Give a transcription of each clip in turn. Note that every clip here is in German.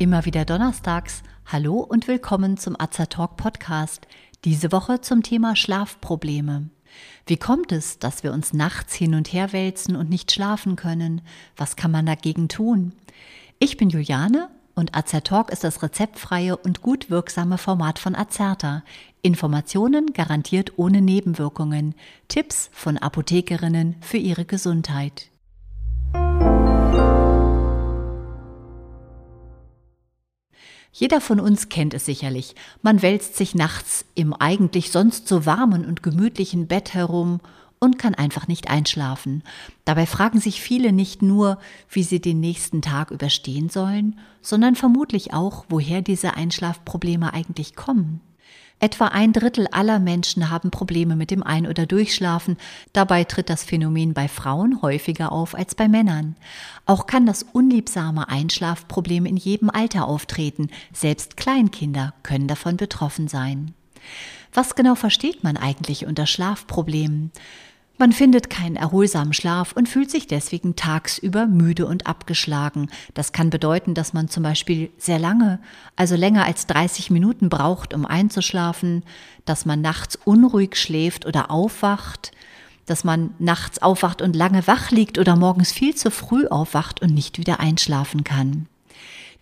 Immer wieder donnerstags. Hallo und willkommen zum Azertalk Podcast. Diese Woche zum Thema Schlafprobleme. Wie kommt es, dass wir uns nachts hin und her wälzen und nicht schlafen können? Was kann man dagegen tun? Ich bin Juliane und Azertalk ist das rezeptfreie und gut wirksame Format von Azerta. Informationen garantiert ohne Nebenwirkungen. Tipps von Apothekerinnen für ihre Gesundheit. Jeder von uns kennt es sicherlich. Man wälzt sich nachts im eigentlich sonst so warmen und gemütlichen Bett herum und kann einfach nicht einschlafen. Dabei fragen sich viele nicht nur, wie sie den nächsten Tag überstehen sollen, sondern vermutlich auch, woher diese Einschlafprobleme eigentlich kommen. Etwa ein Drittel aller Menschen haben Probleme mit dem Ein- oder Durchschlafen. Dabei tritt das Phänomen bei Frauen häufiger auf als bei Männern. Auch kann das unliebsame Einschlafproblem in jedem Alter auftreten. Selbst Kleinkinder können davon betroffen sein. Was genau versteht man eigentlich unter Schlafproblemen? Man findet keinen erholsamen Schlaf und fühlt sich deswegen tagsüber müde und abgeschlagen. Das kann bedeuten, dass man zum Beispiel sehr lange, also länger als 30 Minuten braucht, um einzuschlafen, dass man nachts unruhig schläft oder aufwacht, dass man nachts aufwacht und lange wach liegt oder morgens viel zu früh aufwacht und nicht wieder einschlafen kann.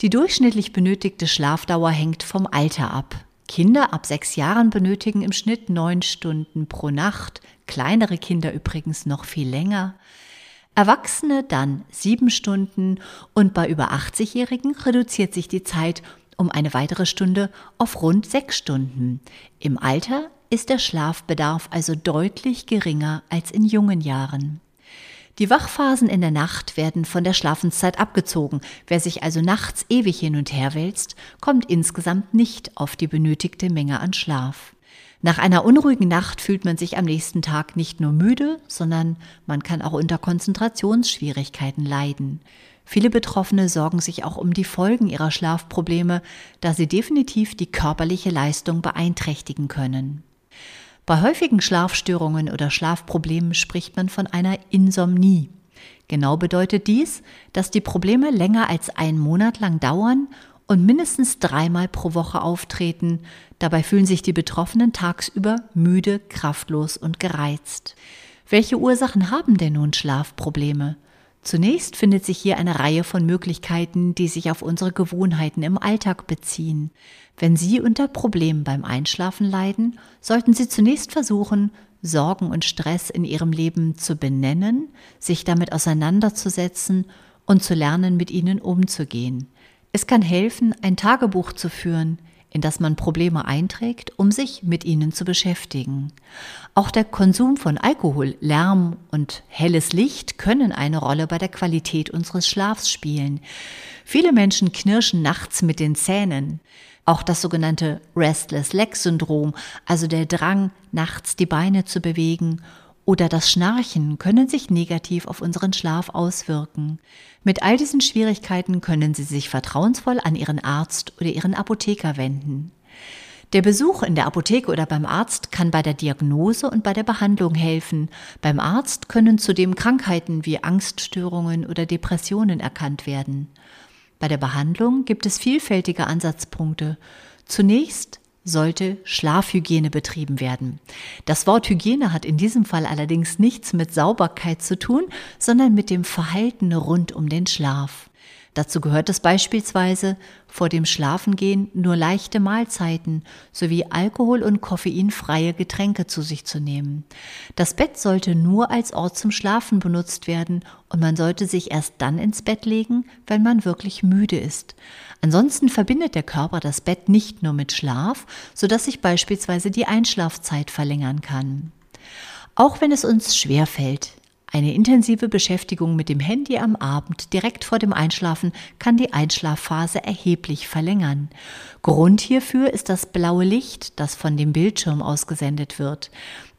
Die durchschnittlich benötigte Schlafdauer hängt vom Alter ab. Kinder ab sechs Jahren benötigen im Schnitt neun Stunden pro Nacht, kleinere Kinder übrigens noch viel länger. Erwachsene dann sieben Stunden und bei über 80-Jährigen reduziert sich die Zeit um eine weitere Stunde auf rund sechs Stunden. Im Alter ist der Schlafbedarf also deutlich geringer als in jungen Jahren. Die Wachphasen in der Nacht werden von der Schlafenszeit abgezogen. Wer sich also nachts ewig hin und her wälzt, kommt insgesamt nicht auf die benötigte Menge an Schlaf. Nach einer unruhigen Nacht fühlt man sich am nächsten Tag nicht nur müde, sondern man kann auch unter Konzentrationsschwierigkeiten leiden. Viele Betroffene sorgen sich auch um die Folgen ihrer Schlafprobleme, da sie definitiv die körperliche Leistung beeinträchtigen können. Bei häufigen Schlafstörungen oder Schlafproblemen spricht man von einer Insomnie. Genau bedeutet dies, dass die Probleme länger als einen Monat lang dauern und mindestens dreimal pro Woche auftreten. Dabei fühlen sich die Betroffenen tagsüber müde, kraftlos und gereizt. Welche Ursachen haben denn nun Schlafprobleme? Zunächst findet sich hier eine Reihe von Möglichkeiten, die sich auf unsere Gewohnheiten im Alltag beziehen. Wenn Sie unter Problemen beim Einschlafen leiden, sollten Sie zunächst versuchen, Sorgen und Stress in Ihrem Leben zu benennen, sich damit auseinanderzusetzen und zu lernen, mit ihnen umzugehen. Es kann helfen, ein Tagebuch zu führen, in das man Probleme einträgt, um sich mit ihnen zu beschäftigen. Auch der Konsum von Alkohol, Lärm und helles Licht können eine Rolle bei der Qualität unseres Schlafs spielen. Viele Menschen knirschen nachts mit den Zähnen. Auch das sogenannte Restless Leg Syndrom, also der Drang, nachts die Beine zu bewegen oder das Schnarchen können sich negativ auf unseren Schlaf auswirken. Mit all diesen Schwierigkeiten können Sie sich vertrauensvoll an Ihren Arzt oder Ihren Apotheker wenden. Der Besuch in der Apotheke oder beim Arzt kann bei der Diagnose und bei der Behandlung helfen. Beim Arzt können zudem Krankheiten wie Angststörungen oder Depressionen erkannt werden. Bei der Behandlung gibt es vielfältige Ansatzpunkte. Zunächst sollte Schlafhygiene betrieben werden. Das Wort Hygiene hat in diesem Fall allerdings nichts mit Sauberkeit zu tun, sondern mit dem Verhalten rund um den Schlaf. Dazu gehört es beispielsweise, vor dem Schlafengehen nur leichte Mahlzeiten sowie alkohol- und koffeinfreie Getränke zu sich zu nehmen. Das Bett sollte nur als Ort zum Schlafen benutzt werden und man sollte sich erst dann ins Bett legen, wenn man wirklich müde ist. Ansonsten verbindet der Körper das Bett nicht nur mit Schlaf, sodass sich beispielsweise die Einschlafzeit verlängern kann. Auch wenn es uns schwer fällt, eine intensive Beschäftigung mit dem Handy am Abend direkt vor dem Einschlafen kann die Einschlafphase erheblich verlängern. Grund hierfür ist das blaue Licht, das von dem Bildschirm ausgesendet wird.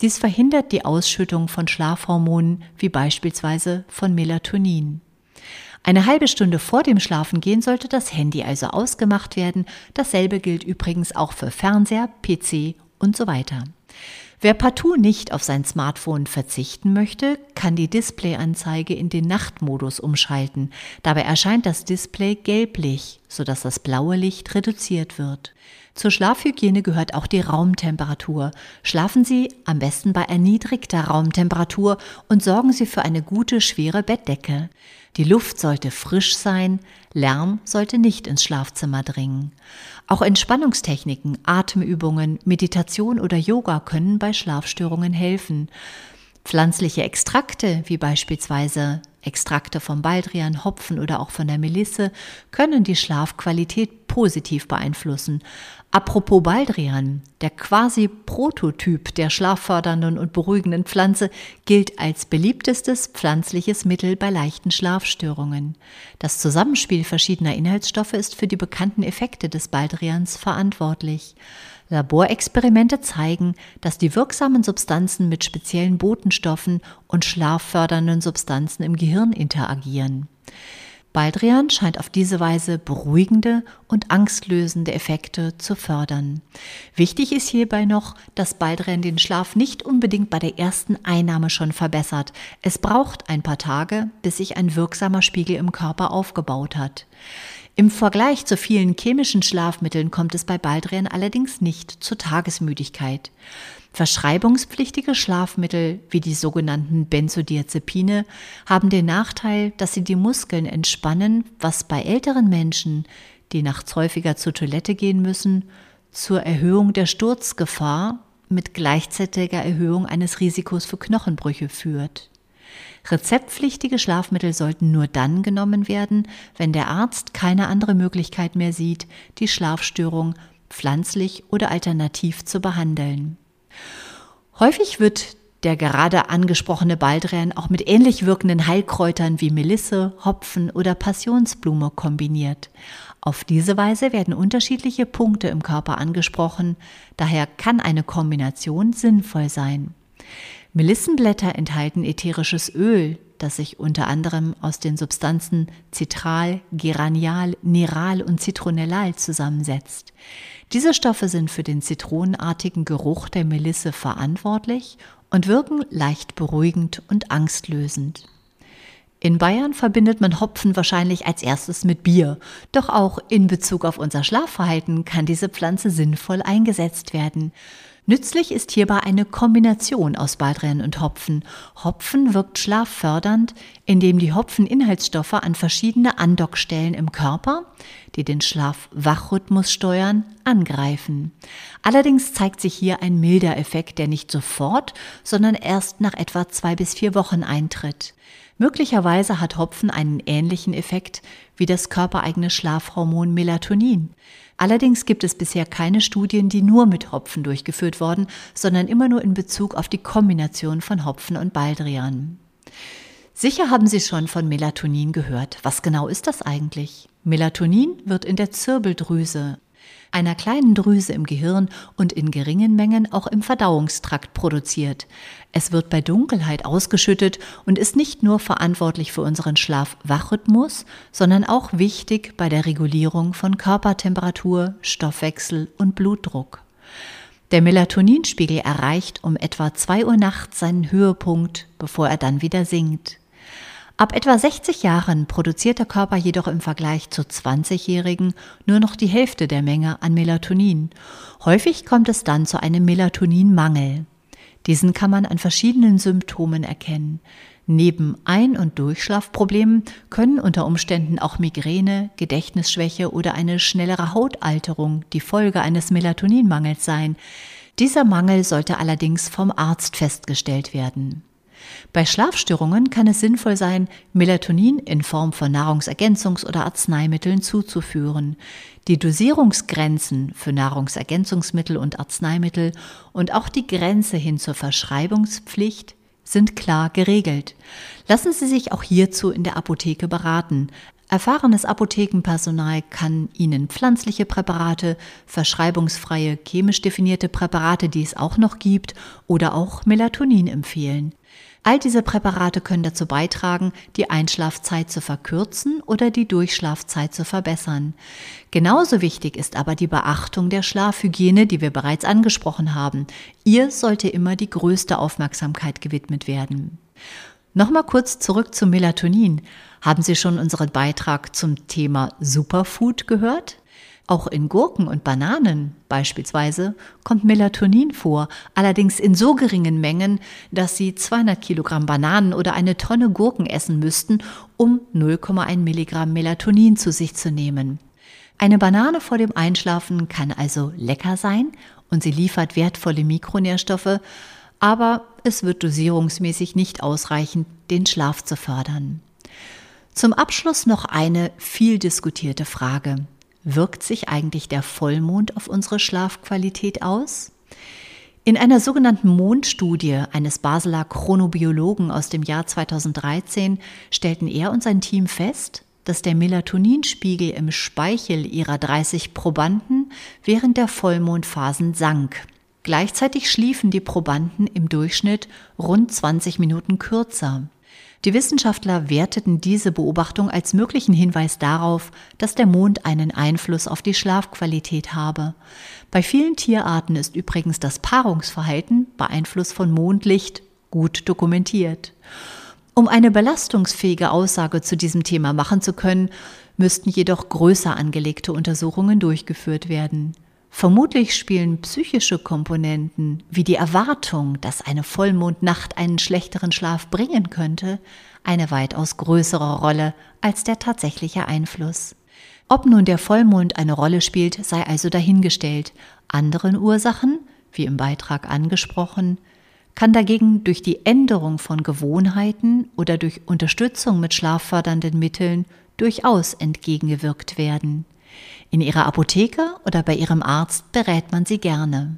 Dies verhindert die Ausschüttung von Schlafhormonen wie beispielsweise von Melatonin. Eine halbe Stunde vor dem Schlafengehen sollte das Handy also ausgemacht werden. Dasselbe gilt übrigens auch für Fernseher, PC und so weiter. Wer partout nicht auf sein Smartphone verzichten möchte, kann die Displayanzeige in den Nachtmodus umschalten. Dabei erscheint das Display gelblich, sodass das blaue Licht reduziert wird. Zur Schlafhygiene gehört auch die Raumtemperatur. Schlafen Sie am besten bei erniedrigter Raumtemperatur und sorgen Sie für eine gute, schwere Bettdecke. Die Luft sollte frisch sein, Lärm sollte nicht ins Schlafzimmer dringen. Auch Entspannungstechniken, Atemübungen, Meditation oder Yoga können bei Schlafstörungen helfen. Pflanzliche Extrakte, wie beispielsweise Extrakte vom Baldrian, Hopfen oder auch von der Melisse, können die Schlafqualität positiv beeinflussen. Apropos Baldrian, der quasi Prototyp der schlaffördernden und beruhigenden Pflanze gilt als beliebtestes pflanzliches Mittel bei leichten Schlafstörungen. Das Zusammenspiel verschiedener Inhaltsstoffe ist für die bekannten Effekte des Baldrians verantwortlich. Laborexperimente zeigen, dass die wirksamen Substanzen mit speziellen Botenstoffen und schlaffördernden Substanzen im Gehirn interagieren. Baldrian scheint auf diese Weise beruhigende und angstlösende Effekte zu fördern. Wichtig ist hierbei noch, dass Baldrian den Schlaf nicht unbedingt bei der ersten Einnahme schon verbessert. Es braucht ein paar Tage, bis sich ein wirksamer Spiegel im Körper aufgebaut hat. Im Vergleich zu vielen chemischen Schlafmitteln kommt es bei Baldrian allerdings nicht zur Tagesmüdigkeit. Verschreibungspflichtige Schlafmittel wie die sogenannten Benzodiazepine haben den Nachteil, dass sie die Muskeln entspannen, was bei älteren Menschen, die nachts häufiger zur Toilette gehen müssen, zur Erhöhung der Sturzgefahr mit gleichzeitiger Erhöhung eines Risikos für Knochenbrüche führt. Rezeptpflichtige Schlafmittel sollten nur dann genommen werden, wenn der Arzt keine andere Möglichkeit mehr sieht, die Schlafstörung pflanzlich oder alternativ zu behandeln. Häufig wird der gerade angesprochene Baldrian auch mit ähnlich wirkenden Heilkräutern wie Melisse, Hopfen oder Passionsblume kombiniert. Auf diese Weise werden unterschiedliche Punkte im Körper angesprochen, daher kann eine Kombination sinnvoll sein. Melissenblätter enthalten ätherisches Öl, das sich unter anderem aus den Substanzen Citral, Geranial, Neral und Zitronellal zusammensetzt. Diese Stoffe sind für den zitronenartigen Geruch der Melisse verantwortlich und wirken leicht beruhigend und angstlösend. In Bayern verbindet man Hopfen wahrscheinlich als erstes mit Bier, doch auch in Bezug auf unser Schlafverhalten kann diese Pflanze sinnvoll eingesetzt werden. Nützlich ist hierbei eine Kombination aus Baldrian und Hopfen. Hopfen wirkt schlaffördernd, indem die Hopfeninhaltsstoffe an verschiedene Andockstellen im Körper, die den Schlaf-Wachrhythmus steuern, angreifen. Allerdings zeigt sich hier ein milder Effekt, der nicht sofort, sondern erst nach etwa zwei bis vier Wochen eintritt. Möglicherweise hat Hopfen einen ähnlichen Effekt wie das körpereigene Schlafhormon Melatonin. Allerdings gibt es bisher keine Studien, die nur mit Hopfen durchgeführt wurden, sondern immer nur in Bezug auf die Kombination von Hopfen und Baldrian. Sicher haben Sie schon von Melatonin gehört. Was genau ist das eigentlich? Melatonin wird in der Zirbeldrüse einer kleinen Drüse im Gehirn und in geringen Mengen auch im Verdauungstrakt produziert. Es wird bei Dunkelheit ausgeschüttet und ist nicht nur verantwortlich für unseren Schlaf-Wach-Rhythmus, sondern auch wichtig bei der Regulierung von Körpertemperatur, Stoffwechsel und Blutdruck. Der Melatoninspiegel erreicht um etwa 2 Uhr nachts seinen Höhepunkt, bevor er dann wieder sinkt. Ab etwa 60 Jahren produziert der Körper jedoch im Vergleich zu 20-Jährigen nur noch die Hälfte der Menge an Melatonin. Häufig kommt es dann zu einem Melatoninmangel. Diesen kann man an verschiedenen Symptomen erkennen. Neben Ein- und Durchschlafproblemen können unter Umständen auch Migräne, Gedächtnisschwäche oder eine schnellere Hautalterung die Folge eines Melatoninmangels sein. Dieser Mangel sollte allerdings vom Arzt festgestellt werden. Bei Schlafstörungen kann es sinnvoll sein, Melatonin in Form von Nahrungsergänzungs- oder Arzneimitteln zuzuführen. Die Dosierungsgrenzen für Nahrungsergänzungsmittel und Arzneimittel und auch die Grenze hin zur Verschreibungspflicht sind klar geregelt. Lassen Sie sich auch hierzu in der Apotheke beraten. Erfahrenes Apothekenpersonal kann Ihnen pflanzliche Präparate, verschreibungsfreie, chemisch definierte Präparate, die es auch noch gibt, oder auch Melatonin empfehlen. All diese Präparate können dazu beitragen, die Einschlafzeit zu verkürzen oder die Durchschlafzeit zu verbessern. Genauso wichtig ist aber die Beachtung der Schlafhygiene, die wir bereits angesprochen haben. Ihr sollte immer die größte Aufmerksamkeit gewidmet werden. Nochmal kurz zurück zum Melatonin. Haben Sie schon unseren Beitrag zum Thema Superfood gehört? Auch in Gurken und Bananen beispielsweise kommt Melatonin vor, allerdings in so geringen Mengen, dass Sie 200 Kilogramm Bananen oder eine Tonne Gurken essen müssten, um 0,1 Milligramm Melatonin zu sich zu nehmen. Eine Banane vor dem Einschlafen kann also lecker sein und sie liefert wertvolle Mikronährstoffe, aber es wird dosierungsmäßig nicht ausreichen, den Schlaf zu fördern. Zum Abschluss noch eine viel diskutierte Frage. Wirkt sich eigentlich der Vollmond auf unsere Schlafqualität aus? In einer sogenannten Mondstudie eines Basler Chronobiologen aus dem Jahr 2013 stellten er und sein Team fest, dass der Melatoninspiegel im Speichel ihrer 30 Probanden während der Vollmondphasen sank. Gleichzeitig schliefen die Probanden im Durchschnitt rund 20 Minuten kürzer. Die Wissenschaftler werteten diese Beobachtung als möglichen Hinweis darauf, dass der Mond einen Einfluss auf die Schlafqualität habe. Bei vielen Tierarten ist übrigens das Paarungsverhalten bei Einfluss von Mondlicht gut dokumentiert. Um eine belastungsfähige Aussage zu diesem Thema machen zu können, müssten jedoch größer angelegte Untersuchungen durchgeführt werden. Vermutlich spielen psychische Komponenten wie die Erwartung, dass eine Vollmondnacht einen schlechteren Schlaf bringen könnte, eine weitaus größere Rolle als der tatsächliche Einfluss. Ob nun der Vollmond eine Rolle spielt, sei also dahingestellt. Anderen Ursachen, wie im Beitrag angesprochen, kann dagegen durch die Änderung von Gewohnheiten oder durch Unterstützung mit schlaffördernden Mitteln durchaus entgegengewirkt werden. In Ihrer Apotheke oder bei Ihrem Arzt berät man Sie gerne.